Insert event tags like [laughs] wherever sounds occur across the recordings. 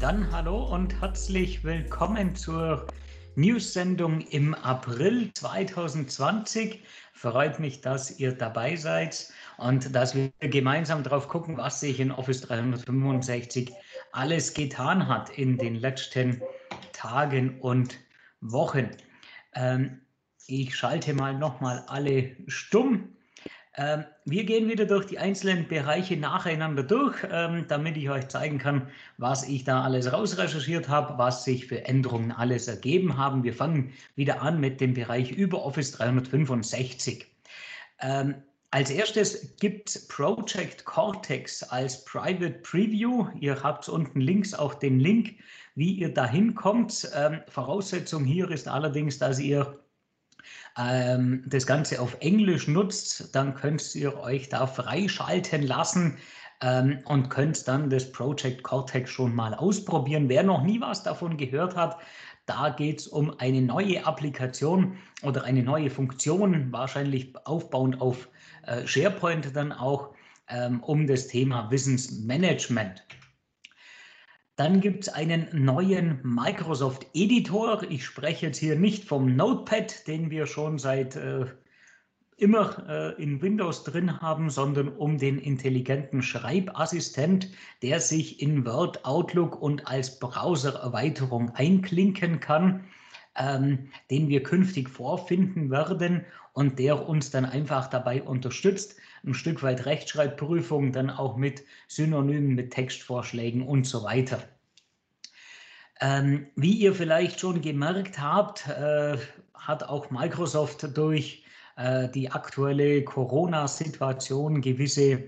Dann hallo und herzlich willkommen zur News-Sendung im April 2020. Freut mich, dass ihr dabei seid und dass wir gemeinsam drauf gucken, was sich in Office 365 alles getan hat in den letzten Tagen und Wochen. Ähm, ich schalte mal nochmal alle stumm. Ähm, wir gehen wieder durch die einzelnen Bereiche nacheinander durch, ähm, damit ich euch zeigen kann, was ich da alles rausrecherchiert habe, was sich für Änderungen alles ergeben haben. Wir fangen wieder an mit dem Bereich über Office 365. Ähm, als erstes gibt Project Cortex als Private Preview. Ihr habt unten links auch den Link, wie ihr da hinkommt. Ähm, Voraussetzung hier ist allerdings, dass ihr ähm, das Ganze auf Englisch nutzt, dann könnt ihr euch da freischalten lassen ähm, und könnt dann das Project Cortex schon mal ausprobieren. Wer noch nie was davon gehört hat, da geht es um eine neue Applikation oder eine neue Funktion, wahrscheinlich aufbauend auf äh, SharePoint dann auch, ähm, um das Thema Wissensmanagement. Dann gibt es einen neuen Microsoft Editor. Ich spreche jetzt hier nicht vom Notepad, den wir schon seit äh, immer äh, in Windows drin haben, sondern um den intelligenten Schreibassistent, der sich in Word, Outlook und als Browser-Erweiterung einklinken kann, ähm, den wir künftig vorfinden werden und der uns dann einfach dabei unterstützt, ein Stück weit Rechtschreibprüfung, dann auch mit Synonymen, mit Textvorschlägen und so weiter. Ähm, wie ihr vielleicht schon gemerkt habt, äh, hat auch Microsoft durch äh, die aktuelle Corona-Situation gewisse,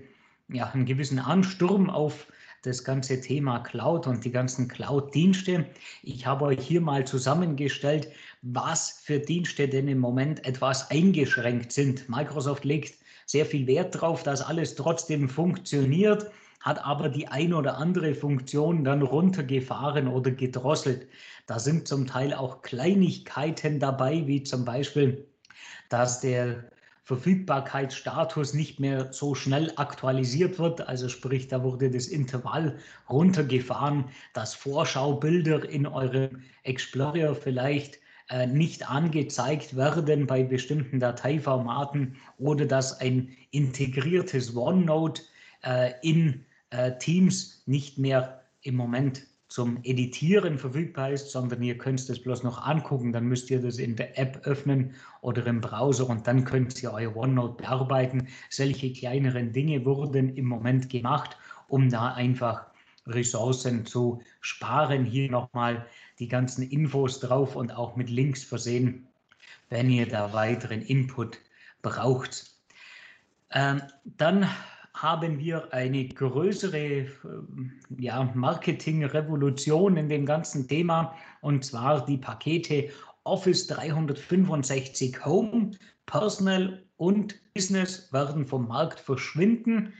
ja, einen gewissen Ansturm auf das ganze Thema Cloud und die ganzen Cloud-Dienste. Ich habe euch hier mal zusammengestellt, was für Dienste denn im Moment etwas eingeschränkt sind. Microsoft legt sehr viel Wert darauf, dass alles trotzdem funktioniert, hat aber die ein oder andere Funktion dann runtergefahren oder gedrosselt. Da sind zum Teil auch Kleinigkeiten dabei, wie zum Beispiel, dass der Verfügbarkeitsstatus nicht mehr so schnell aktualisiert wird. Also sprich, da wurde das Intervall runtergefahren, dass Vorschaubilder in eurem Explorer vielleicht nicht angezeigt werden bei bestimmten Dateiformaten oder dass ein integriertes OneNote äh, in äh, Teams nicht mehr im Moment zum Editieren verfügbar ist, sondern ihr könnt es bloß noch angucken. Dann müsst ihr das in der App öffnen oder im Browser und dann könnt ihr euer OneNote bearbeiten. Solche kleineren Dinge wurden im Moment gemacht, um da einfach Ressourcen zu sparen. Hier nochmal die ganzen Infos drauf und auch mit Links versehen, wenn ihr da weiteren Input braucht. Ähm, dann haben wir eine größere äh, ja, Marketing-Revolution in dem ganzen Thema und zwar die Pakete Office 365 Home, Personal und Business werden vom Markt verschwinden.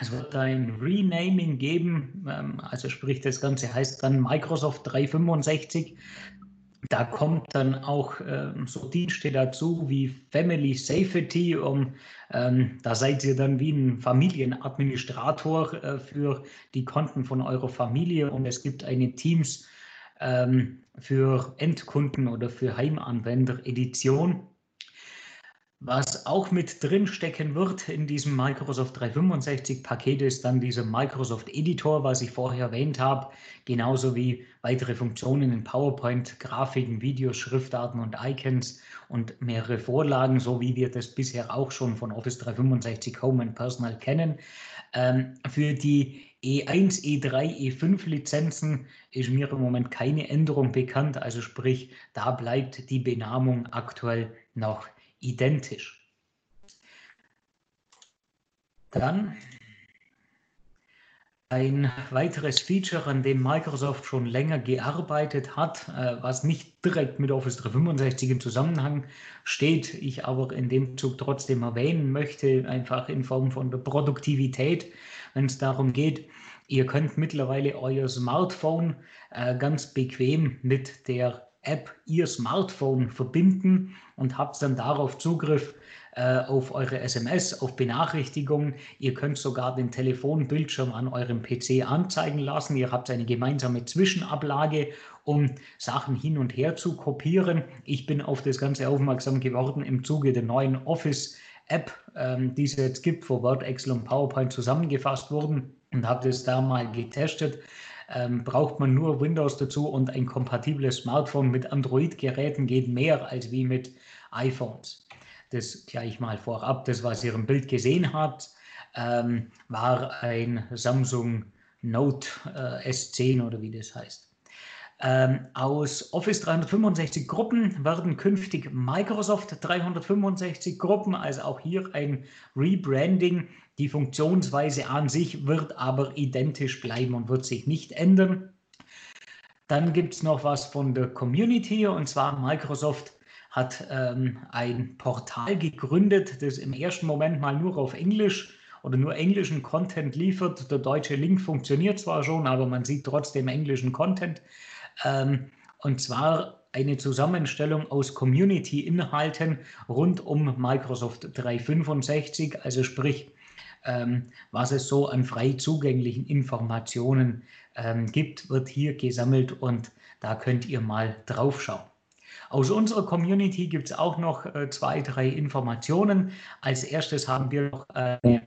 Es wird ein Renaming geben, ähm, also sprich das Ganze heißt dann Microsoft 365 da kommt dann auch ähm, so Dienste dazu wie Family Safety. Um, ähm, da seid ihr dann wie ein Familienadministrator äh, für die Konten von eurer Familie und es gibt eine Teams ähm, für Endkunden oder für Heimanwender Edition. Was auch mit drin stecken wird in diesem Microsoft 365 Paket ist dann dieser Microsoft Editor, was ich vorher erwähnt habe, genauso wie weitere Funktionen in PowerPoint, Grafiken, Videos, Schriftarten und Icons und mehrere Vorlagen, so wie wir das bisher auch schon von Office 365 Home and Personal kennen. Ähm, für die E1, E3, E5 Lizenzen ist mir im Moment keine Änderung bekannt, also sprich, da bleibt die Benamung aktuell noch identisch. Dann ein weiteres Feature, an dem Microsoft schon länger gearbeitet hat, äh, was nicht direkt mit Office 365 im Zusammenhang steht, ich aber in dem Zug trotzdem erwähnen möchte, einfach in Form von der Produktivität, wenn es darum geht, ihr könnt mittlerweile euer Smartphone äh, ganz bequem mit der App Ihr Smartphone verbinden und habt dann darauf Zugriff äh, auf eure SMS, auf Benachrichtigungen. Ihr könnt sogar den Telefonbildschirm an eurem PC anzeigen lassen. Ihr habt eine gemeinsame Zwischenablage, um Sachen hin und her zu kopieren. Ich bin auf das Ganze aufmerksam geworden im Zuge der neuen Office-App, ähm, die es jetzt gibt, wo Word, Excel und PowerPoint zusammengefasst wurden und habe das da mal getestet. Ähm, braucht man nur Windows dazu und ein kompatibles Smartphone mit Android-Geräten geht mehr als wie mit iPhones. Das gleich mal vorab. Das, was ihr im Bild gesehen habt, ähm, war ein Samsung Note äh, S10 oder wie das heißt. Ähm, aus Office 365 Gruppen werden künftig Microsoft 365 Gruppen, also auch hier ein Rebranding. Die Funktionsweise an sich wird aber identisch bleiben und wird sich nicht ändern. Dann gibt es noch was von der Community und zwar Microsoft hat ähm, ein Portal gegründet, das im ersten Moment mal nur auf Englisch oder nur englischen Content liefert. Der deutsche Link funktioniert zwar schon, aber man sieht trotzdem englischen Content. Ähm, und zwar eine Zusammenstellung aus Community-Inhalten rund um Microsoft 365, also sprich, was es so an frei zugänglichen Informationen ähm, gibt, wird hier gesammelt und da könnt ihr mal drauf schauen. Aus unserer Community gibt es auch noch äh, zwei, drei Informationen. Als erstes haben wir noch eine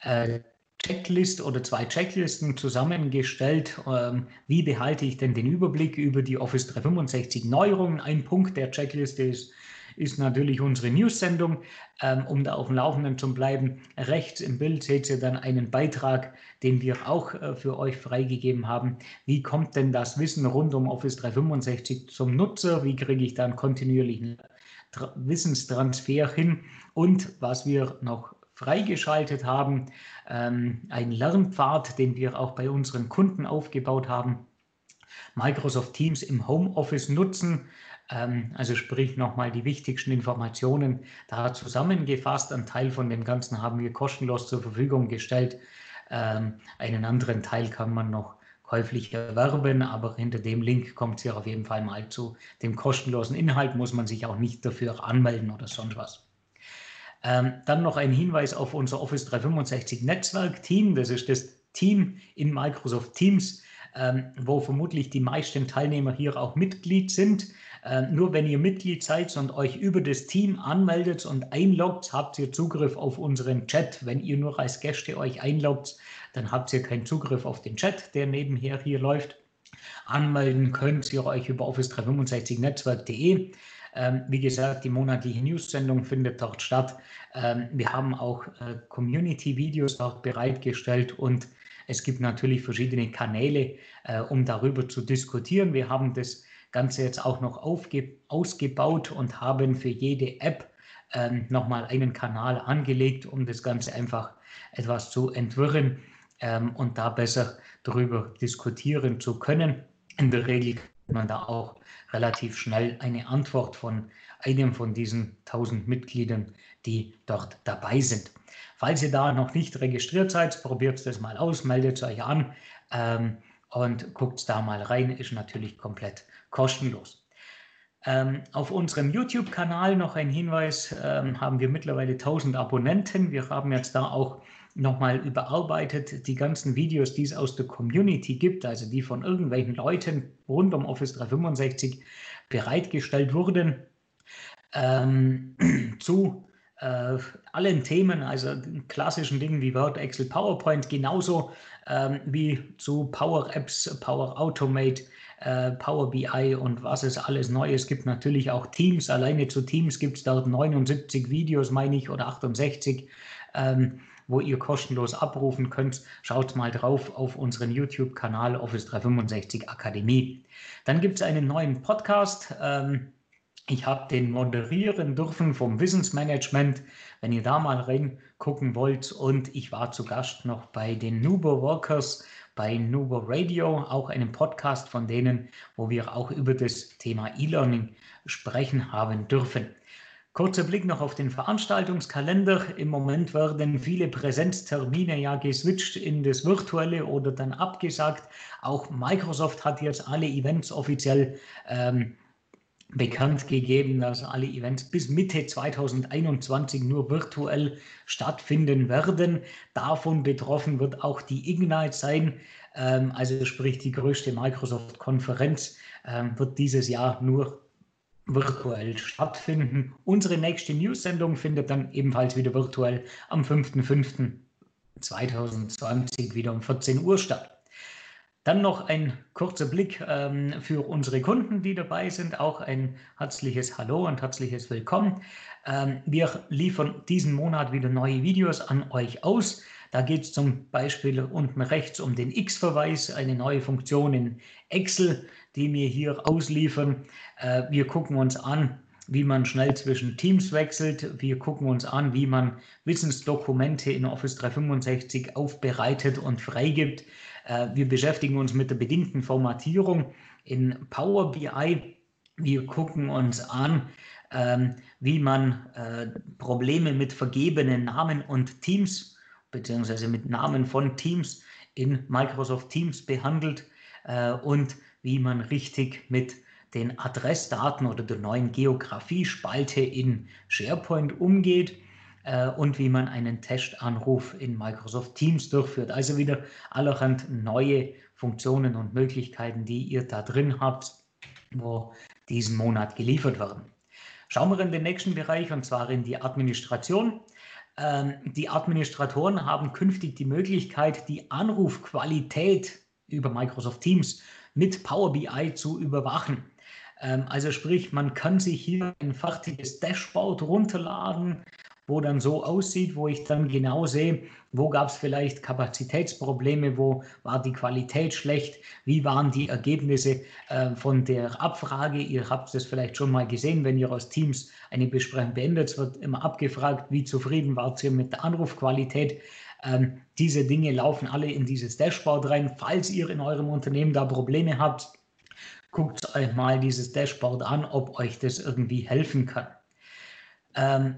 äh, Checklist oder zwei Checklisten zusammengestellt. Ähm, wie behalte ich denn den Überblick über die Office 365 Neuerungen? Ein Punkt der Checkliste ist, ist natürlich unsere News-Sendung, ähm, um da auf dem Laufenden zu bleiben. Rechts im Bild seht ihr dann einen Beitrag, den wir auch äh, für euch freigegeben haben. Wie kommt denn das Wissen rund um Office 365 zum Nutzer? Wie kriege ich da einen kontinuierlichen Wissenstransfer hin? Und was wir noch freigeschaltet haben, ähm, ein Lernpfad, den wir auch bei unseren Kunden aufgebaut haben. Microsoft Teams im Homeoffice nutzen, also sprich nochmal die wichtigsten Informationen da zusammengefasst. Ein Teil von dem Ganzen haben wir kostenlos zur Verfügung gestellt. Ähm, einen anderen Teil kann man noch käuflich erwerben, aber hinter dem Link kommt es ja auf jeden Fall mal zu dem kostenlosen Inhalt, muss man sich auch nicht dafür anmelden oder sonst was. Ähm, dann noch ein Hinweis auf unser Office 365 Netzwerk-Team. Das ist das Team in Microsoft Teams, ähm, wo vermutlich die meisten Teilnehmer hier auch Mitglied sind. Ähm, nur wenn ihr Mitglied seid und euch über das Team anmeldet und einloggt, habt ihr Zugriff auf unseren Chat. Wenn ihr nur als Gäste euch einloggt, dann habt ihr keinen Zugriff auf den Chat, der nebenher hier läuft. Anmelden könnt ihr euch über office365netzwerk.de. Ähm, wie gesagt, die monatliche News-Sendung findet dort statt. Ähm, wir haben auch äh, Community-Videos dort bereitgestellt und es gibt natürlich verschiedene Kanäle, äh, um darüber zu diskutieren. Wir haben das Ganze jetzt auch noch aufge ausgebaut und haben für jede App ähm, nochmal einen Kanal angelegt, um das Ganze einfach etwas zu entwirren ähm, und da besser darüber diskutieren zu können. In der Regel kann man da auch relativ schnell eine Antwort von einem von diesen 1000 Mitgliedern, die dort dabei sind. Falls ihr da noch nicht registriert seid, probiert es mal aus, meldet euch an ähm, und guckt da mal rein, ist natürlich komplett kostenlos. Ähm, auf unserem YouTube-Kanal noch ein Hinweis, ähm, haben wir mittlerweile 1000 Abonnenten. Wir haben jetzt da auch nochmal überarbeitet, die ganzen Videos, die es aus der Community gibt, also die von irgendwelchen Leuten rund um Office 365 bereitgestellt wurden, ähm, [clears throat] zu äh, allen Themen, also klassischen Dingen wie Word, Excel, PowerPoint, genauso ähm, wie zu Power Apps, Power Automate, äh, Power BI und was es alles Neues gibt. Natürlich auch Teams. Alleine zu Teams gibt es dort 79 Videos, meine ich, oder 68. Ähm, wo ihr kostenlos abrufen könnt. Schaut mal drauf auf unseren YouTube-Kanal Office 365 Akademie. Dann gibt es einen neuen Podcast. Ähm, ich habe den moderieren dürfen vom Wissensmanagement, wenn ihr da mal reingucken wollt. Und ich war zu Gast noch bei den Nubo Workers bei Nubo Radio, auch einem Podcast von denen, wo wir auch über das Thema E-Learning sprechen haben dürfen. Kurzer Blick noch auf den Veranstaltungskalender. Im Moment werden viele Präsenztermine ja geswitcht in das Virtuelle oder dann abgesagt. Auch Microsoft hat jetzt alle Events offiziell ähm, bekannt gegeben, dass alle Events bis Mitte 2021 nur virtuell stattfinden werden. Davon betroffen wird auch die Ignite sein, ähm, also sprich die größte Microsoft-Konferenz ähm, wird dieses Jahr nur virtuell stattfinden. Unsere nächste News-Sendung findet dann ebenfalls wieder virtuell am 5.5.2020 wieder um 14 Uhr statt. Dann noch ein kurzer Blick ähm, für unsere Kunden, die dabei sind. Auch ein herzliches Hallo und herzliches Willkommen. Ähm, wir liefern diesen Monat wieder neue Videos an euch aus. Da geht es zum Beispiel unten rechts um den X-Verweis, eine neue Funktion in Excel, die wir hier ausliefern. Äh, wir gucken uns an, wie man schnell zwischen Teams wechselt. Wir gucken uns an, wie man Wissensdokumente in Office 365 aufbereitet und freigibt. Äh, wir beschäftigen uns mit der bedingten Formatierung in Power BI. Wir gucken uns an, ähm, wie man äh, Probleme mit vergebenen Namen und Teams beziehungsweise mit Namen von Teams in Microsoft Teams behandelt äh, und wie man richtig mit den Adressdaten oder der neuen Geografiespalte in SharePoint umgeht äh, und wie man einen Testanruf in Microsoft Teams durchführt. Also wieder allerhand neue Funktionen und Möglichkeiten, die ihr da drin habt, wo diesen Monat geliefert werden. Schauen wir in den nächsten Bereich und zwar in die Administration. Ähm, die Administratoren haben künftig die Möglichkeit, die Anrufqualität über Microsoft Teams mit Power BI zu überwachen. Ähm, also sprich, man kann sich hier ein fertiges Dashboard runterladen wo dann so aussieht, wo ich dann genau sehe, wo gab es vielleicht Kapazitätsprobleme, wo war die Qualität schlecht, wie waren die Ergebnisse äh, von der Abfrage. Ihr habt es vielleicht schon mal gesehen, wenn ihr aus Teams eine Besprechung beendet, wird immer abgefragt, wie zufrieden wart ihr mit der Anrufqualität. Ähm, diese Dinge laufen alle in dieses Dashboard rein. Falls ihr in eurem Unternehmen da Probleme habt, guckt euch mal dieses Dashboard an, ob euch das irgendwie helfen kann. Ähm,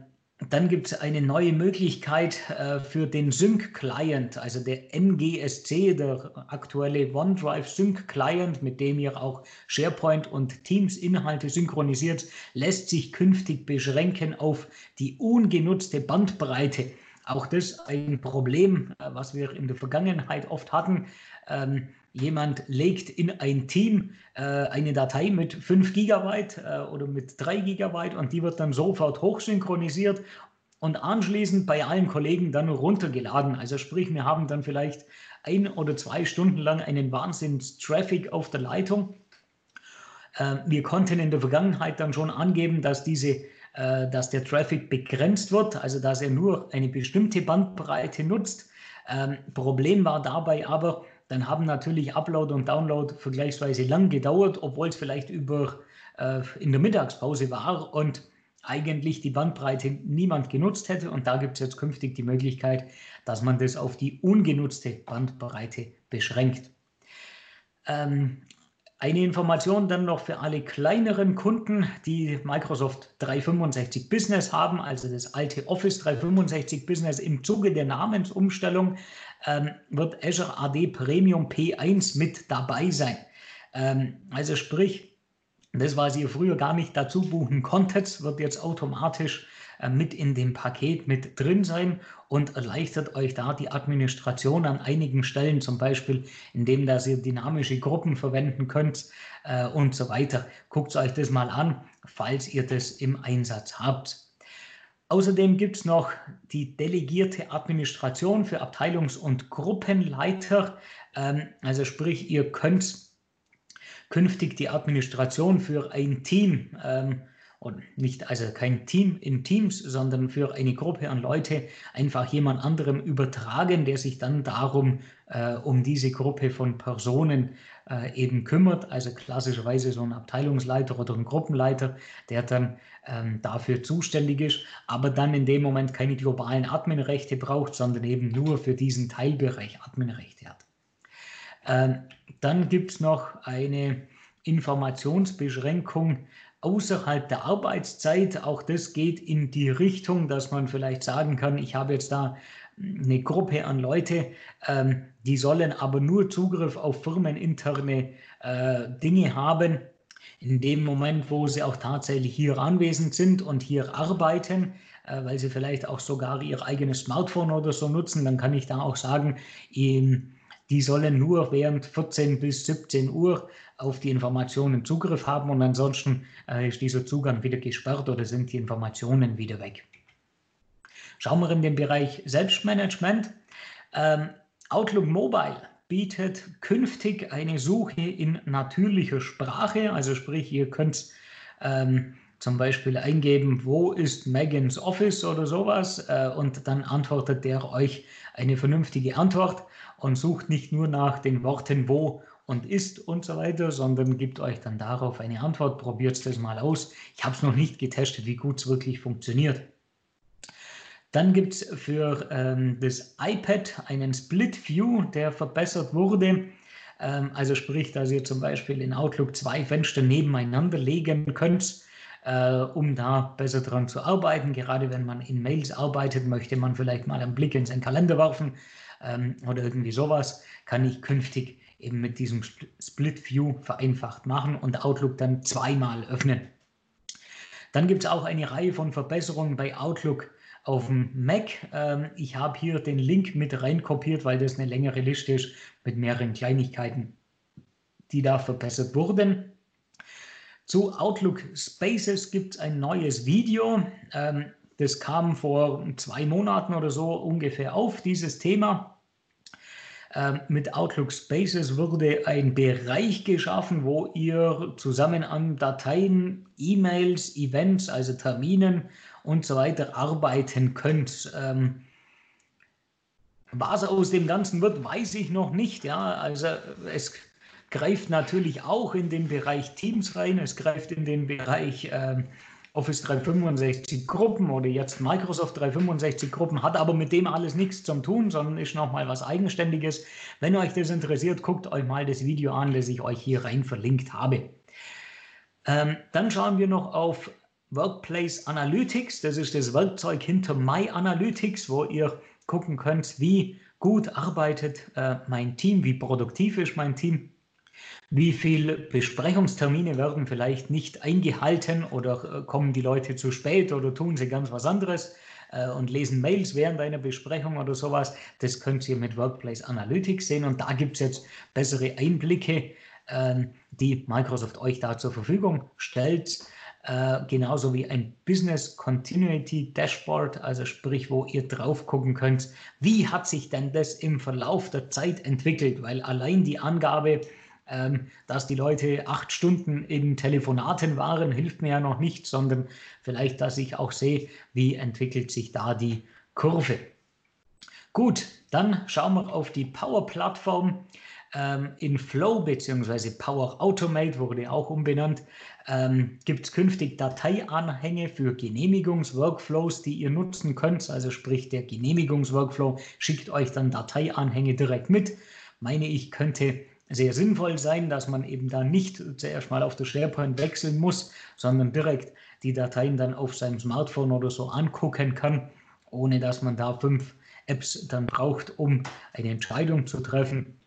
dann gibt es eine neue Möglichkeit äh, für den Sync-Client, also der NGSC, der aktuelle OneDrive Sync-Client, mit dem ihr auch SharePoint und Teams-Inhalte synchronisiert, lässt sich künftig beschränken auf die ungenutzte Bandbreite. Auch das ein Problem, äh, was wir in der Vergangenheit oft hatten. Ähm, jemand legt in ein Team äh, eine Datei mit 5 Gigabyte äh, oder mit 3 Gigabyte und die wird dann sofort hochsynchronisiert und anschließend bei allen Kollegen dann runtergeladen. Also sprich, wir haben dann vielleicht ein oder zwei Stunden lang einen Wahnsinns-Traffic auf der Leitung. Äh, wir konnten in der Vergangenheit dann schon angeben, dass diese äh, dass der Traffic begrenzt wird, also dass er nur eine bestimmte Bandbreite nutzt. Ähm, Problem war dabei aber, dann haben natürlich Upload und Download vergleichsweise lang gedauert, obwohl es vielleicht über äh, in der Mittagspause war und eigentlich die Bandbreite niemand genutzt hätte. Und da gibt es jetzt künftig die Möglichkeit, dass man das auf die ungenutzte Bandbreite beschränkt. Ähm, eine Information dann noch für alle kleineren Kunden, die Microsoft 365 Business haben, also das alte Office 365 Business im Zuge der Namensumstellung ähm, wird Azure AD Premium P1 mit dabei sein. Ähm, also sprich, das, was ihr früher gar nicht dazu buchen konntet, wird jetzt automatisch mit in dem Paket mit drin sein und erleichtert euch da die Administration an einigen Stellen, zum Beispiel indem dass ihr dynamische Gruppen verwenden könnt äh, und so weiter. Guckt euch das mal an, falls ihr das im Einsatz habt. Außerdem gibt es noch die delegierte Administration für Abteilungs- und Gruppenleiter. Ähm, also sprich, ihr könnt künftig die Administration für ein Team ähm, und nicht also kein Team in Teams, sondern für eine Gruppe an Leute einfach jemand anderem übertragen, der sich dann darum äh, um diese Gruppe von Personen äh, eben kümmert. Also klassischerweise so ein Abteilungsleiter oder ein Gruppenleiter, der dann ähm, dafür zuständig ist, aber dann in dem Moment keine globalen Adminrechte braucht, sondern eben nur für diesen Teilbereich Adminrechte hat. Ähm, dann gibt es noch eine Informationsbeschränkung außerhalb der Arbeitszeit. Auch das geht in die Richtung, dass man vielleicht sagen kann, ich habe jetzt da eine Gruppe an Leute, ähm, die sollen aber nur Zugriff auf firmeninterne äh, Dinge haben, in dem Moment, wo sie auch tatsächlich hier anwesend sind und hier arbeiten, äh, weil sie vielleicht auch sogar ihr eigenes Smartphone oder so nutzen, dann kann ich da auch sagen, die sollen nur während 14 bis 17 Uhr auf die Informationen Zugriff haben und ansonsten äh, ist dieser Zugang wieder gesperrt oder sind die Informationen wieder weg. Schauen wir in den Bereich Selbstmanagement. Ähm, Outlook Mobile bietet künftig eine Suche in natürlicher Sprache, also sprich, ihr könnt ähm, zum Beispiel eingeben, wo ist Megans Office oder sowas äh, und dann antwortet der euch eine vernünftige Antwort und sucht nicht nur nach den Worten wo und ist und so weiter, sondern gibt euch dann darauf eine Antwort. Probiert das mal aus. Ich habe es noch nicht getestet, wie gut es wirklich funktioniert. Dann gibt es für ähm, das iPad einen Split View, der verbessert wurde. Ähm, also sprich, dass ihr zum Beispiel in Outlook zwei Fenster nebeneinander legen könnt äh, um da besser dran zu arbeiten. Gerade wenn man in Mails arbeitet, möchte man vielleicht mal einen Blick in seinen Kalender werfen ähm, oder irgendwie sowas, kann ich künftig eben mit diesem Split View vereinfacht machen und Outlook dann zweimal öffnen. Dann gibt es auch eine Reihe von Verbesserungen bei Outlook auf dem Mac. Ähm, ich habe hier den Link mit rein kopiert, weil das eine längere Liste ist mit mehreren Kleinigkeiten, die da verbessert wurden. Zu Outlook Spaces gibt es ein neues Video. Ähm, das kam vor zwei Monaten oder so ungefähr auf, dieses Thema. Ähm, mit Outlook Spaces wurde ein Bereich geschaffen, wo ihr zusammen an Dateien, E-Mails, Events, also Terminen und so weiter arbeiten könnt. Ähm, was aus dem Ganzen wird, weiß ich noch nicht. Ja, also es greift natürlich auch in den Bereich Teams rein, es greift in den Bereich äh, Office 365 Gruppen oder jetzt Microsoft 365 Gruppen, hat aber mit dem alles nichts zum tun, sondern ist nochmal was Eigenständiges. Wenn euch das interessiert, guckt euch mal das Video an, das ich euch hier rein verlinkt habe. Ähm, dann schauen wir noch auf Workplace Analytics. Das ist das Werkzeug hinter My Analytics, wo ihr gucken könnt, wie gut arbeitet äh, mein Team, wie produktiv ist mein Team. Wie viele Besprechungstermine werden vielleicht nicht eingehalten oder äh, kommen die Leute zu spät oder tun sie ganz was anderes äh, und lesen Mails während einer Besprechung oder sowas? Das könnt ihr mit Workplace Analytics sehen und da gibt es jetzt bessere Einblicke, ähm, die Microsoft euch da zur Verfügung stellt. Äh, genauso wie ein Business Continuity Dashboard, also sprich, wo ihr drauf gucken könnt, wie hat sich denn das im Verlauf der Zeit entwickelt, weil allein die Angabe, ähm, dass die Leute acht Stunden in Telefonaten waren, hilft mir ja noch nicht, sondern vielleicht, dass ich auch sehe, wie entwickelt sich da die Kurve. Gut, dann schauen wir auf die Power-Plattform. Ähm, in Flow bzw. Power Automate wurde auch umbenannt, ähm, gibt es künftig Dateianhänge für Genehmigungsworkflows, die ihr nutzen könnt. Also sprich, der Genehmigungsworkflow schickt euch dann Dateianhänge direkt mit. Meine ich, könnte sehr sinnvoll sein, dass man eben da nicht zuerst mal auf das SharePoint wechseln muss, sondern direkt die Dateien dann auf seinem Smartphone oder so angucken kann, ohne dass man da fünf Apps dann braucht, um eine Entscheidung zu treffen.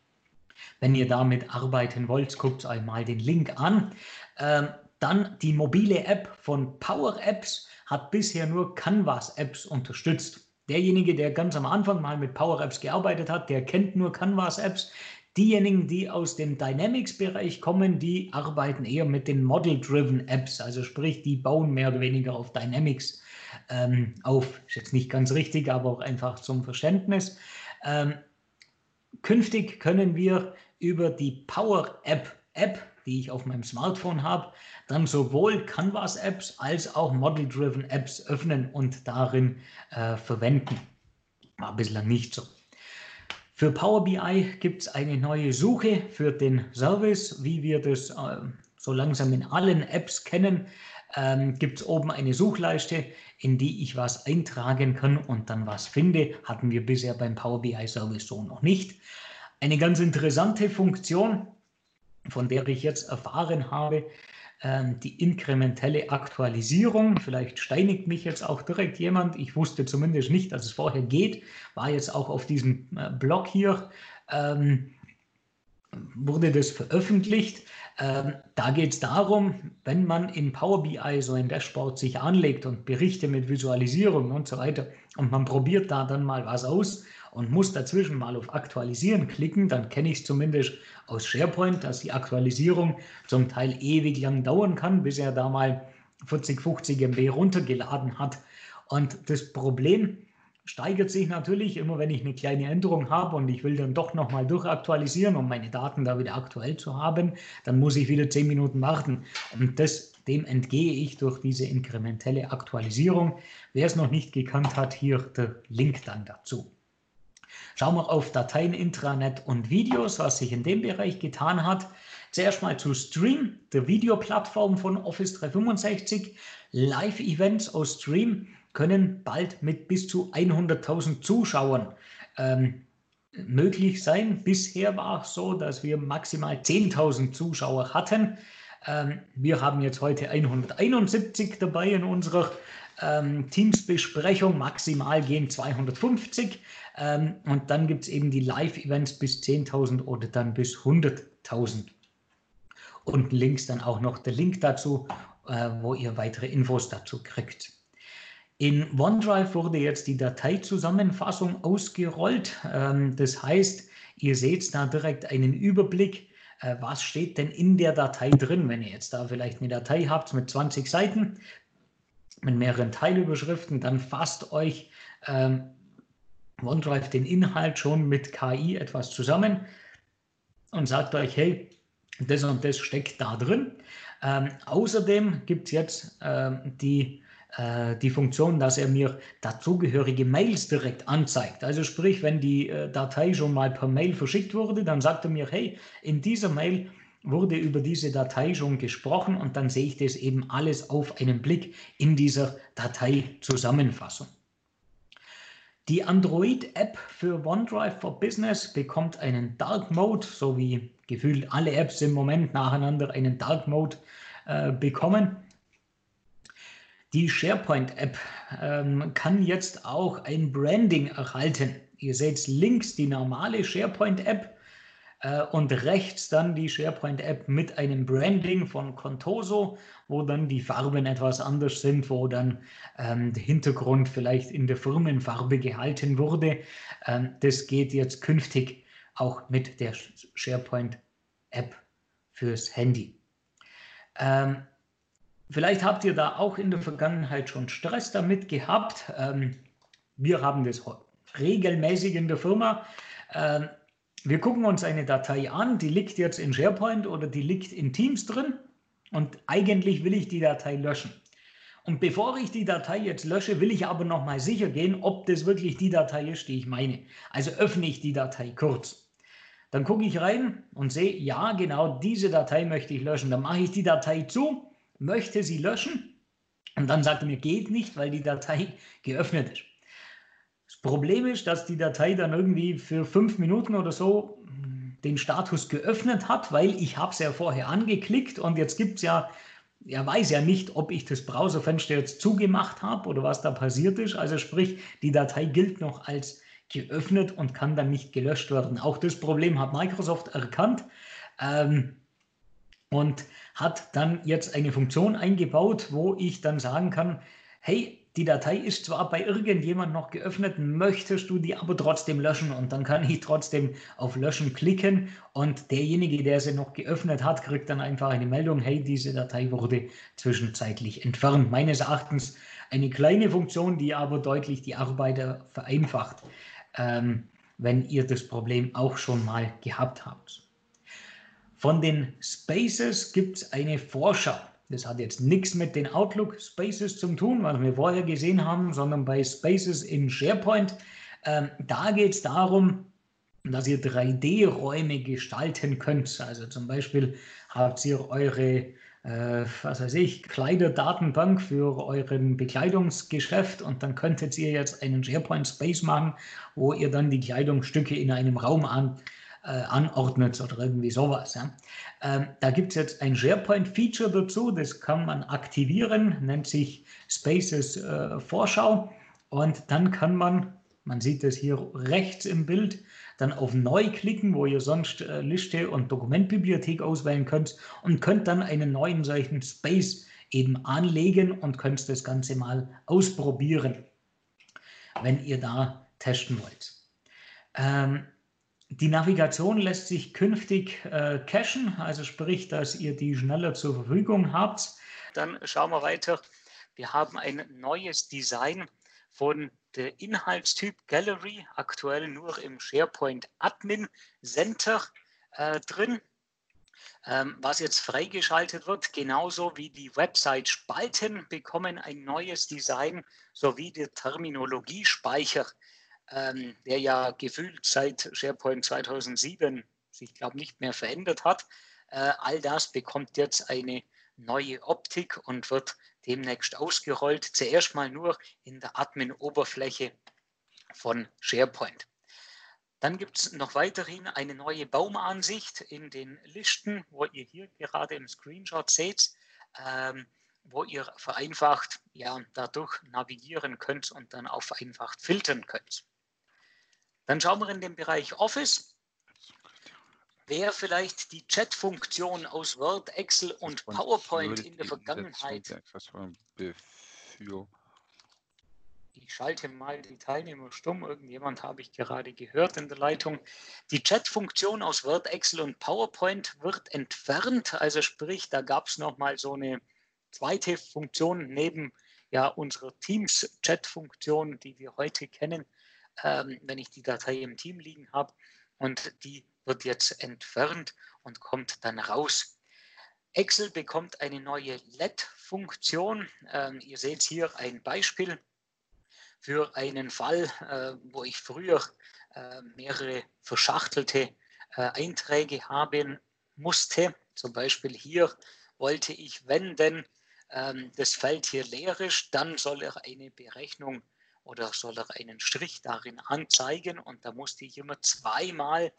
Wenn ihr damit arbeiten wollt, guckt euch mal den Link an. Ähm, dann die mobile App von Power Apps hat bisher nur Canvas Apps unterstützt. Derjenige, der ganz am Anfang mal mit Power Apps gearbeitet hat, der kennt nur Canvas Apps. Diejenigen, die aus dem Dynamics-Bereich kommen, die arbeiten eher mit den Model-Driven Apps, also sprich, die bauen mehr oder weniger auf Dynamics ähm, auf. Ist jetzt nicht ganz richtig, aber auch einfach zum Verständnis. Ähm, künftig können wir über die Power App App, die ich auf meinem Smartphone habe, dann sowohl Canvas-Apps als auch Model-Driven Apps öffnen und darin äh, verwenden. War bislang nicht so. Für Power BI gibt es eine neue Suche für den Service, wie wir das äh, so langsam in allen Apps kennen. Ähm, gibt es oben eine Suchleiste, in die ich was eintragen kann und dann was finde. Hatten wir bisher beim Power BI Service so noch nicht. Eine ganz interessante Funktion, von der ich jetzt erfahren habe, die inkrementelle Aktualisierung. Vielleicht steinigt mich jetzt auch direkt jemand. Ich wusste zumindest nicht, dass es vorher geht. War jetzt auch auf diesem äh, Blog hier. Ähm, wurde das veröffentlicht. Ähm, da geht es darum, wenn man in Power BI so ein Dashboard sich anlegt und Berichte mit Visualisierung und so weiter und man probiert da dann mal was aus und muss dazwischen mal auf Aktualisieren klicken, dann kenne ich es zumindest aus SharePoint, dass die Aktualisierung zum Teil ewig lang dauern kann, bis er da mal 40, 50 MB runtergeladen hat. Und das Problem steigert sich natürlich immer, wenn ich eine kleine Änderung habe und ich will dann doch nochmal durchaktualisieren, um meine Daten da wieder aktuell zu haben, dann muss ich wieder 10 Minuten warten. Und das, dem entgehe ich durch diese inkrementelle Aktualisierung. Wer es noch nicht gekannt hat, hier der Link dann dazu. Schauen wir auf Dateien, Intranet und Videos, was sich in dem Bereich getan hat. Zuerst mal zu Stream, der Videoplattform von Office 365. Live-Events aus Stream können bald mit bis zu 100.000 Zuschauern ähm, möglich sein. Bisher war es so, dass wir maximal 10.000 Zuschauer hatten. Ähm, wir haben jetzt heute 171 dabei in unserer ähm, Teams-Besprechung. Maximal gehen 250. Ähm, und dann gibt es eben die Live-Events bis 10.000 oder dann bis 100.000. Und links dann auch noch der Link dazu, äh, wo ihr weitere Infos dazu kriegt. In OneDrive wurde jetzt die Dateizusammenfassung ausgerollt. Ähm, das heißt, ihr seht da direkt einen Überblick, äh, was steht denn in der Datei drin. Wenn ihr jetzt da vielleicht eine Datei habt mit 20 Seiten, mit mehreren Teilüberschriften, dann fasst euch ähm, OneDrive den Inhalt schon mit KI etwas zusammen und sagt euch, hey, das und das steckt da drin. Ähm, außerdem gibt es jetzt ähm, die, äh, die Funktion, dass er mir dazugehörige Mails direkt anzeigt. Also sprich, wenn die äh, Datei schon mal per Mail verschickt wurde, dann sagt er mir, hey, in dieser Mail wurde über diese Datei schon gesprochen und dann sehe ich das eben alles auf einen Blick in dieser Dateizusammenfassung. Die Android-App für OneDrive for Business bekommt einen Dark Mode, so wie gefühlt alle Apps im Moment nacheinander einen Dark Mode äh, bekommen. Die SharePoint-App ähm, kann jetzt auch ein Branding erhalten. Ihr seht links die normale SharePoint-App und rechts dann die SharePoint-App mit einem Branding von Contoso, wo dann die Farben etwas anders sind, wo dann ähm, der Hintergrund vielleicht in der Firmenfarbe gehalten wurde. Ähm, das geht jetzt künftig auch mit der SharePoint-App fürs Handy. Ähm, vielleicht habt ihr da auch in der Vergangenheit schon Stress damit gehabt. Ähm, wir haben das regelmäßig in der Firma. Wir gucken uns eine Datei an, die liegt jetzt in SharePoint oder die liegt in Teams drin und eigentlich will ich die Datei löschen. Und bevor ich die Datei jetzt lösche, will ich aber nochmal sicher gehen, ob das wirklich die Datei ist, die ich meine. Also öffne ich die Datei kurz. Dann gucke ich rein und sehe, ja, genau diese Datei möchte ich löschen. Dann mache ich die Datei zu, möchte sie löschen und dann sagt er mir, geht nicht, weil die Datei [laughs] geöffnet ist. Problem ist, dass die Datei dann irgendwie für fünf Minuten oder so den Status geöffnet hat, weil ich habe es ja vorher angeklickt und jetzt gibt es ja, er weiß ja nicht, ob ich das Browserfenster jetzt zugemacht habe oder was da passiert ist. Also sprich, die Datei gilt noch als geöffnet und kann dann nicht gelöscht werden. Auch das Problem hat Microsoft erkannt ähm, und hat dann jetzt eine Funktion eingebaut, wo ich dann sagen kann, hey, die Datei ist zwar bei irgendjemand noch geöffnet, möchtest du die aber trotzdem löschen und dann kann ich trotzdem auf Löschen klicken und derjenige, der sie noch geöffnet hat, kriegt dann einfach eine Meldung, hey, diese Datei wurde zwischenzeitlich entfernt. Meines Erachtens eine kleine Funktion, die aber deutlich die Arbeit vereinfacht, ähm, wenn ihr das Problem auch schon mal gehabt habt. Von den Spaces gibt es eine Vorschau. Das hat jetzt nichts mit den Outlook Spaces zu tun, was wir vorher gesehen haben, sondern bei Spaces in SharePoint. Ähm, da geht es darum, dass ihr 3D-Räume gestalten könnt. Also zum Beispiel habt ihr eure, äh, was weiß ich, Kleiderdatenbank für euren Bekleidungsgeschäft und dann könntet ihr jetzt einen SharePoint Space machen, wo ihr dann die Kleidungsstücke in einem Raum an, äh, anordnet oder irgendwie sowas. Ja. Ähm, da gibt es jetzt ein SharePoint-Feature dazu, das kann man aktivieren, nennt sich Spaces äh, Vorschau und dann kann man, man sieht es hier rechts im Bild, dann auf Neu klicken, wo ihr sonst äh, Liste und Dokumentbibliothek auswählen könnt und könnt dann einen neuen solchen Space eben anlegen und könnt das Ganze mal ausprobieren, wenn ihr da testen wollt. Ähm, die Navigation lässt sich künftig äh, cachen, also sprich, dass ihr die schneller zur Verfügung habt. Dann schauen wir weiter. Wir haben ein neues Design von der Inhaltstyp Gallery, aktuell nur im SharePoint Admin Center äh, drin. Ähm, was jetzt freigeschaltet wird, genauso wie die Website-Spalten bekommen ein neues Design sowie der Terminologiespeicher ähm, der ja gefühlt seit SharePoint 2007 sich, glaube nicht mehr verändert hat. Äh, all das bekommt jetzt eine neue Optik und wird demnächst ausgerollt. Zuerst mal nur in der Admin-Oberfläche von SharePoint. Dann gibt es noch weiterhin eine neue Baumansicht in den Listen, wo ihr hier gerade im Screenshot seht, ähm, wo ihr vereinfacht ja, dadurch navigieren könnt und dann auch vereinfacht filtern könnt. Dann schauen wir in den Bereich Office. Wer vielleicht die Chat-Funktion aus Word, Excel und PowerPoint in der Vergangenheit. Ich schalte mal die Teilnehmer stumm. Irgendjemand habe ich gerade gehört in der Leitung. Die Chat-Funktion aus Word, Excel und PowerPoint wird entfernt. Also sprich, da gab es nochmal so eine zweite Funktion neben ja, unserer Teams-Chat-Funktion, die wir heute kennen ähm, wenn ich die Datei im Team liegen habe. Und die wird jetzt entfernt und kommt dann raus. Excel bekommt eine neue LED-Funktion. Ähm, ihr seht hier ein Beispiel für einen Fall, äh, wo ich früher äh, mehrere verschachtelte äh, Einträge haben musste. Zum Beispiel hier wollte ich, wenn denn ähm, das Feld hier leer ist, dann soll er eine Berechnung oder soll er einen Strich darin anzeigen und da musste ich immer zweimal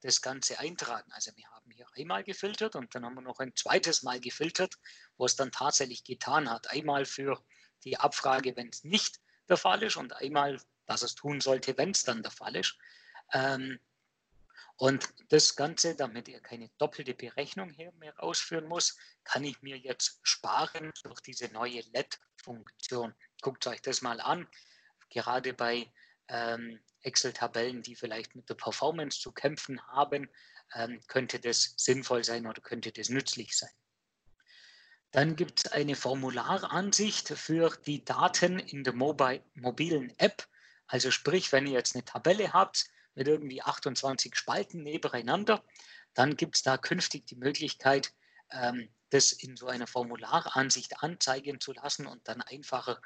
das Ganze eintragen. Also wir haben hier einmal gefiltert und dann haben wir noch ein zweites Mal gefiltert, wo es dann tatsächlich getan hat. Einmal für die Abfrage, wenn es nicht der Fall ist und einmal, dass es tun sollte, wenn es dann der Fall ist. Ähm, und das Ganze, damit ihr keine doppelte Berechnung hier mehr ausführen muss, kann ich mir jetzt sparen durch diese neue LED-Funktion. Guckt euch das mal an gerade bei ähm, Excel-Tabellen, die vielleicht mit der Performance zu kämpfen haben, ähm, könnte das sinnvoll sein oder könnte das nützlich sein. Dann gibt es eine Formularansicht für die Daten in der Mobile, mobilen App. Also sprich, wenn ihr jetzt eine Tabelle habt mit irgendwie 28 Spalten nebeneinander, dann gibt es da künftig die Möglichkeit, ähm, das in so einer Formularansicht anzeigen zu lassen und dann einfacher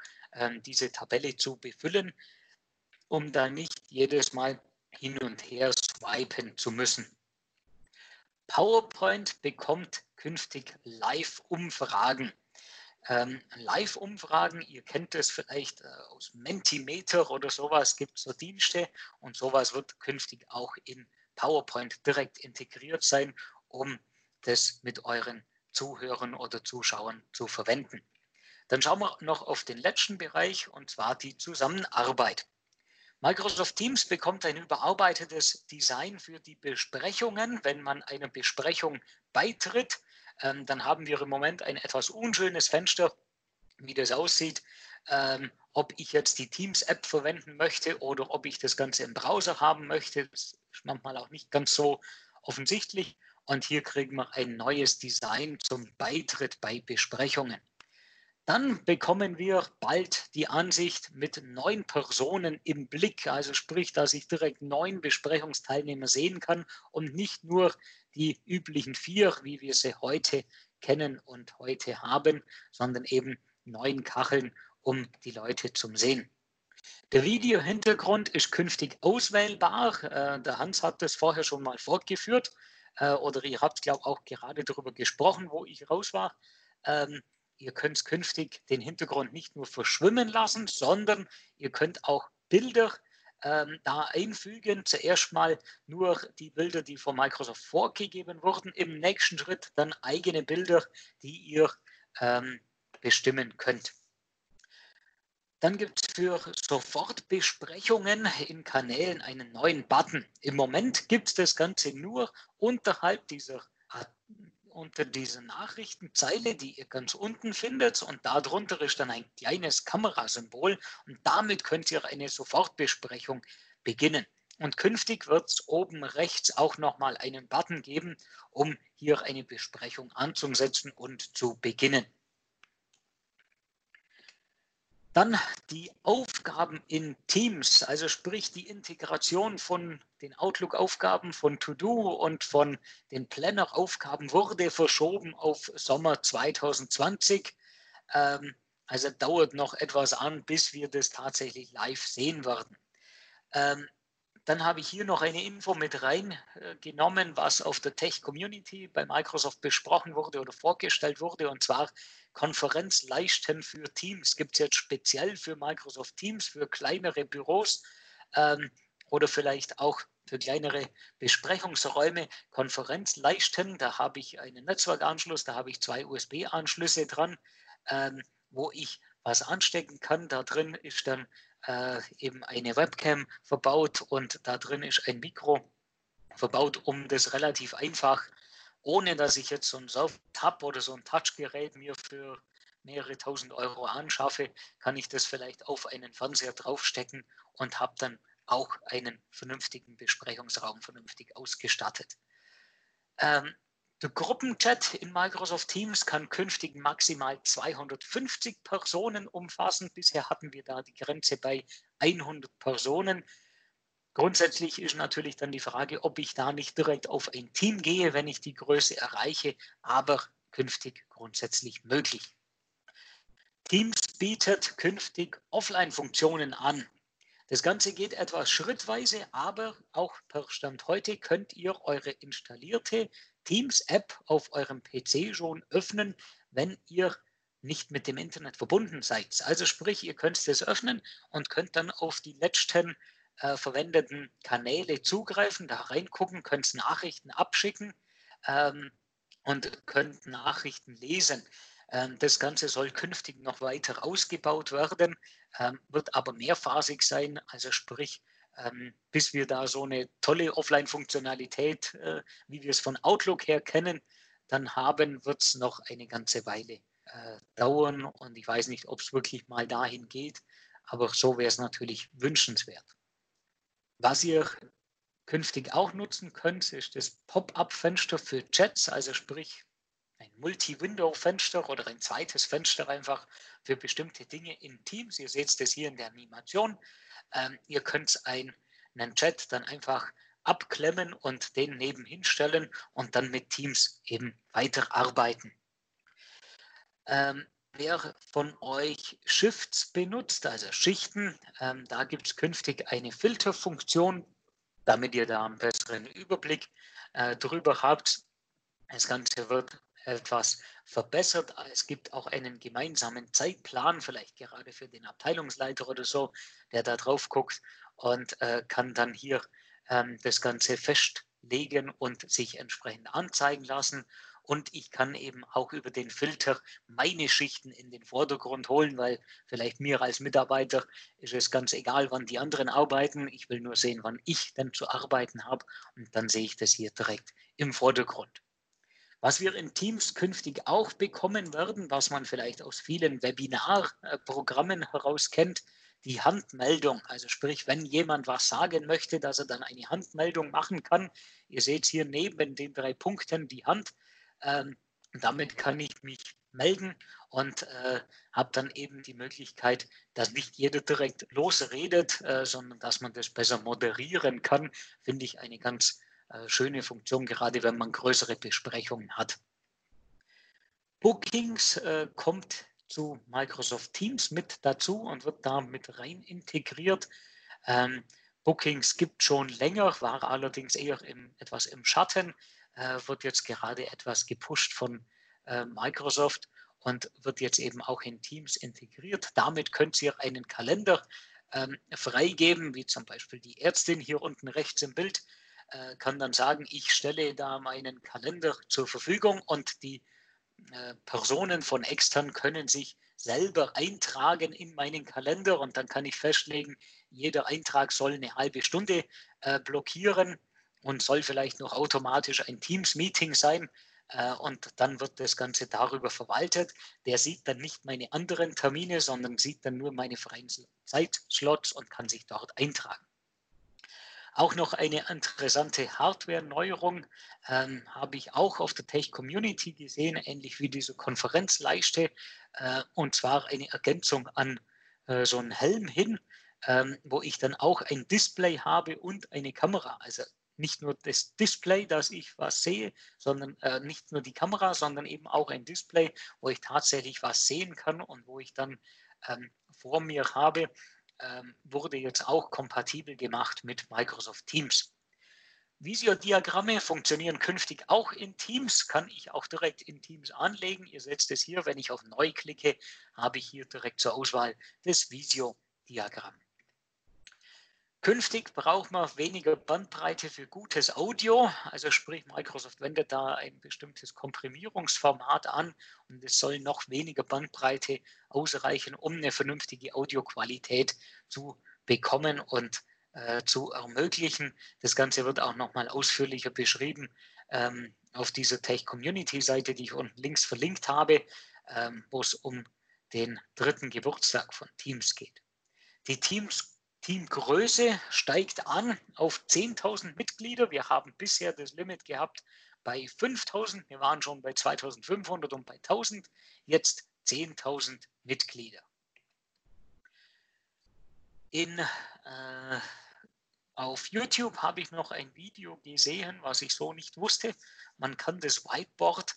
diese Tabelle zu befüllen, um da nicht jedes Mal hin und her swipen zu müssen. PowerPoint bekommt künftig Live-Umfragen. Ähm, Live-Umfragen, ihr kennt es vielleicht äh, aus Mentimeter oder sowas, gibt es so Dienste und sowas wird künftig auch in PowerPoint direkt integriert sein, um das mit euren Zuhörern oder Zuschauern zu verwenden. Dann schauen wir noch auf den letzten Bereich und zwar die Zusammenarbeit. Microsoft Teams bekommt ein überarbeitetes Design für die Besprechungen. Wenn man einer Besprechung beitritt, ähm, dann haben wir im Moment ein etwas unschönes Fenster, wie das aussieht, ähm, ob ich jetzt die Teams-App verwenden möchte oder ob ich das Ganze im Browser haben möchte. Das ist manchmal auch nicht ganz so offensichtlich. Und hier kriegen wir ein neues Design zum Beitritt bei Besprechungen. Dann bekommen wir bald die Ansicht mit neun Personen im Blick, also sprich, dass ich direkt neun Besprechungsteilnehmer sehen kann und nicht nur die üblichen vier, wie wir sie heute kennen und heute haben, sondern eben neun Kacheln, um die Leute zum Sehen. Der Videohintergrund ist künftig auswählbar. Äh, der Hans hat das vorher schon mal fortgeführt äh, oder ihr habt, glaube ich, auch gerade darüber gesprochen, wo ich raus war. Ähm, ihr könnt künftig den Hintergrund nicht nur verschwimmen lassen, sondern ihr könnt auch Bilder ähm, da einfügen. Zuerst mal nur die Bilder, die von Microsoft vorgegeben wurden. Im nächsten Schritt dann eigene Bilder, die ihr ähm, bestimmen könnt. Dann gibt es für Sofortbesprechungen in Kanälen einen neuen Button. Im Moment gibt es das Ganze nur unterhalb dieser, unter dieser Nachrichtenzeile, die ihr ganz unten findet. Und darunter ist dann ein kleines Kamerasymbol. Und damit könnt ihr eine Sofortbesprechung beginnen. Und künftig wird es oben rechts auch nochmal einen Button geben, um hier eine Besprechung anzusetzen und zu beginnen. Dann die Aufgaben in Teams, also sprich die Integration von den Outlook-Aufgaben von To-Do und von den Planner-Aufgaben wurde verschoben auf Sommer 2020. Ähm, also dauert noch etwas an, bis wir das tatsächlich live sehen werden. Ähm, dann habe ich hier noch eine Info mit reingenommen, was auf der Tech Community bei Microsoft besprochen wurde oder vorgestellt wurde. Und zwar Konferenzleisten für Teams. Gibt es jetzt speziell für Microsoft Teams, für kleinere Büros ähm, oder vielleicht auch für kleinere Besprechungsräume Konferenzleisten. Da habe ich einen Netzwerkanschluss, da habe ich zwei USB-Anschlüsse dran, ähm, wo ich was anstecken kann. Da drin ist dann äh, eben eine Webcam verbaut und da drin ist ein Mikro verbaut, um das relativ einfach, ohne dass ich jetzt so ein Surf-Tab oder so ein Touchgerät mir für mehrere tausend Euro anschaffe, kann ich das vielleicht auf einen Fernseher draufstecken und habe dann auch einen vernünftigen Besprechungsraum vernünftig ausgestattet. Ähm, der Gruppenchat in Microsoft Teams kann künftig maximal 250 Personen umfassen. Bisher hatten wir da die Grenze bei 100 Personen. Grundsätzlich ist natürlich dann die Frage, ob ich da nicht direkt auf ein Team gehe, wenn ich die Größe erreiche, aber künftig grundsätzlich möglich. Teams bietet künftig Offline-Funktionen an. Das Ganze geht etwas schrittweise, aber auch per Stand heute könnt ihr eure installierte Teams-App auf eurem PC schon öffnen, wenn ihr nicht mit dem Internet verbunden seid. Also sprich, ihr könnt es öffnen und könnt dann auf die letzten äh, verwendeten Kanäle zugreifen, da reingucken, könnt Nachrichten abschicken ähm, und könnt Nachrichten lesen. Ähm, das Ganze soll künftig noch weiter ausgebaut werden, ähm, wird aber mehrphasig sein, also sprich, ähm, bis wir da so eine tolle Offline-Funktionalität, äh, wie wir es von Outlook her kennen, dann haben, wird es noch eine ganze Weile äh, dauern. Und ich weiß nicht, ob es wirklich mal dahin geht, aber so wäre es natürlich wünschenswert. Was ihr künftig auch nutzen könnt, ist das Pop-up-Fenster für Chats, also sprich ein Multi-Window-Fenster oder ein zweites Fenster einfach für bestimmte Dinge in Teams. Ihr seht das hier in der Animation. Ähm, ihr könnt ein, einen Chat dann einfach abklemmen und den nebenhin stellen und dann mit Teams eben weiterarbeiten. Ähm, wer von euch Shifts benutzt, also Schichten, ähm, da gibt es künftig eine Filterfunktion, damit ihr da einen besseren Überblick äh, drüber habt. Das Ganze wird etwas verbessert. Es gibt auch einen gemeinsamen Zeitplan, vielleicht gerade für den Abteilungsleiter oder so, der da drauf guckt und äh, kann dann hier ähm, das Ganze festlegen und sich entsprechend anzeigen lassen. Und ich kann eben auch über den Filter meine Schichten in den Vordergrund holen, weil vielleicht mir als Mitarbeiter ist es ganz egal, wann die anderen arbeiten. Ich will nur sehen, wann ich denn zu arbeiten habe. Und dann sehe ich das hier direkt im Vordergrund. Was wir in Teams künftig auch bekommen werden, was man vielleicht aus vielen Webinarprogrammen heraus kennt, die Handmeldung. Also sprich, wenn jemand was sagen möchte, dass er dann eine Handmeldung machen kann. Ihr seht hier neben den drei Punkten die Hand. Ähm, damit kann ich mich melden und äh, habe dann eben die Möglichkeit, dass nicht jeder direkt losredet, äh, sondern dass man das besser moderieren kann, finde ich eine ganz äh, schöne Funktion, gerade wenn man größere Besprechungen hat. Bookings äh, kommt zu Microsoft Teams mit dazu und wird da mit rein integriert. Ähm, Bookings gibt schon länger, war allerdings eher im, etwas im Schatten, äh, wird jetzt gerade etwas gepusht von äh, Microsoft und wird jetzt eben auch in Teams integriert. Damit könnt ihr einen Kalender ähm, freigeben, wie zum Beispiel die Ärztin hier unten rechts im Bild äh, kann dann sagen, ich stelle da meinen Kalender zur Verfügung und die äh, Personen von extern können sich selber eintragen in meinen Kalender und dann kann ich festlegen, jeder Eintrag soll eine halbe Stunde äh, blockieren und soll vielleicht noch automatisch ein Teams-Meeting sein. Äh, und dann wird das Ganze darüber verwaltet. Der sieht dann nicht meine anderen Termine, sondern sieht dann nur meine freien Zeitslots und kann sich dort eintragen. Auch noch eine interessante Hardware-Neuerung ähm, habe ich auch auf der Tech Community gesehen, ähnlich wie diese Konferenzleiste, äh, und zwar eine Ergänzung an äh, so einen Helm hin, ähm, wo ich dann auch ein Display habe und eine Kamera. Also nicht nur das Display, dass ich was sehe, sondern äh, nicht nur die Kamera, sondern eben auch ein Display, wo ich tatsächlich was sehen kann und wo ich dann ähm, vor mir habe, ähm, wurde jetzt auch kompatibel gemacht mit Microsoft Teams. Visio-Diagramme funktionieren künftig auch in Teams, kann ich auch direkt in Teams anlegen. Ihr seht es hier, wenn ich auf Neu klicke, habe ich hier direkt zur Auswahl das Visio-Diagramm. Künftig braucht man weniger Bandbreite für gutes Audio. Also sprich, Microsoft wendet da ein bestimmtes Komprimierungsformat an und es soll noch weniger Bandbreite ausreichen, um eine vernünftige Audioqualität zu bekommen und äh, zu ermöglichen. Das Ganze wird auch nochmal ausführlicher beschrieben ähm, auf dieser Tech-Community-Seite, die ich unten links verlinkt habe, ähm, wo es um den dritten Geburtstag von Teams geht. Die Teams Teamgröße steigt an auf 10.000 Mitglieder. Wir haben bisher das Limit gehabt bei 5.000. Wir waren schon bei 2.500 und bei 1.000. Jetzt 10.000 Mitglieder. In, äh, auf YouTube habe ich noch ein Video gesehen, was ich so nicht wusste. Man kann das Whiteboard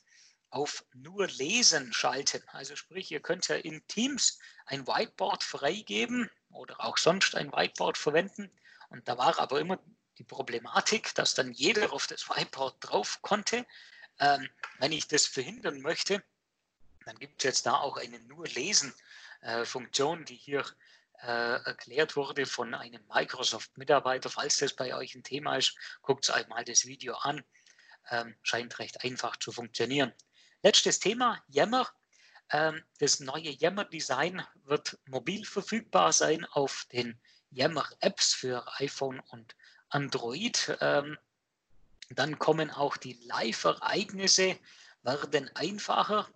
auf nur Lesen schalten. Also sprich, ihr könnt ja in Teams ein Whiteboard freigeben oder auch sonst ein Whiteboard verwenden. Und da war aber immer die Problematik, dass dann jeder auf das Whiteboard drauf konnte. Ähm, wenn ich das verhindern möchte, dann gibt es jetzt da auch eine nur Lesen-Funktion, äh, die hier äh, erklärt wurde von einem Microsoft-Mitarbeiter. Falls das bei euch ein Thema ist, guckt euch mal das Video an. Ähm, scheint recht einfach zu funktionieren. Letztes Thema, Yammer. Ähm, das neue Yammer-Design wird mobil verfügbar sein auf den Yammer-Apps für iPhone und Android. Ähm, dann kommen auch die Live-Ereignisse, werden einfacher.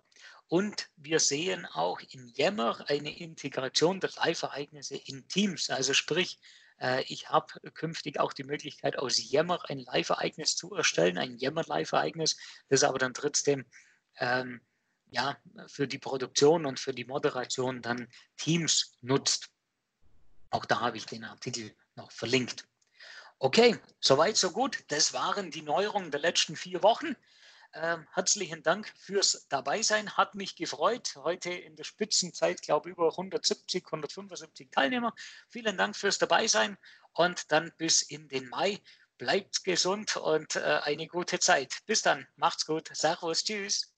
Und wir sehen auch in Yammer eine Integration der Live-Ereignisse in Teams. Also sprich, äh, ich habe künftig auch die Möglichkeit, aus Yammer ein Live-Ereignis zu erstellen, ein Yammer-Live-Ereignis, das aber dann trotzdem ähm, ja, für die Produktion und für die Moderation dann Teams nutzt. Auch da habe ich den Artikel noch verlinkt. Okay, soweit, so gut. Das waren die Neuerungen der letzten vier Wochen. Ähm, herzlichen Dank fürs Dabeisein. Hat mich gefreut. Heute in der Spitzenzeit, glaube ich, über 170, 175 Teilnehmer. Vielen Dank fürs Dabeisein und dann bis in den Mai. Bleibt gesund und äh, eine gute Zeit. Bis dann. Macht's gut. Servus. Tschüss.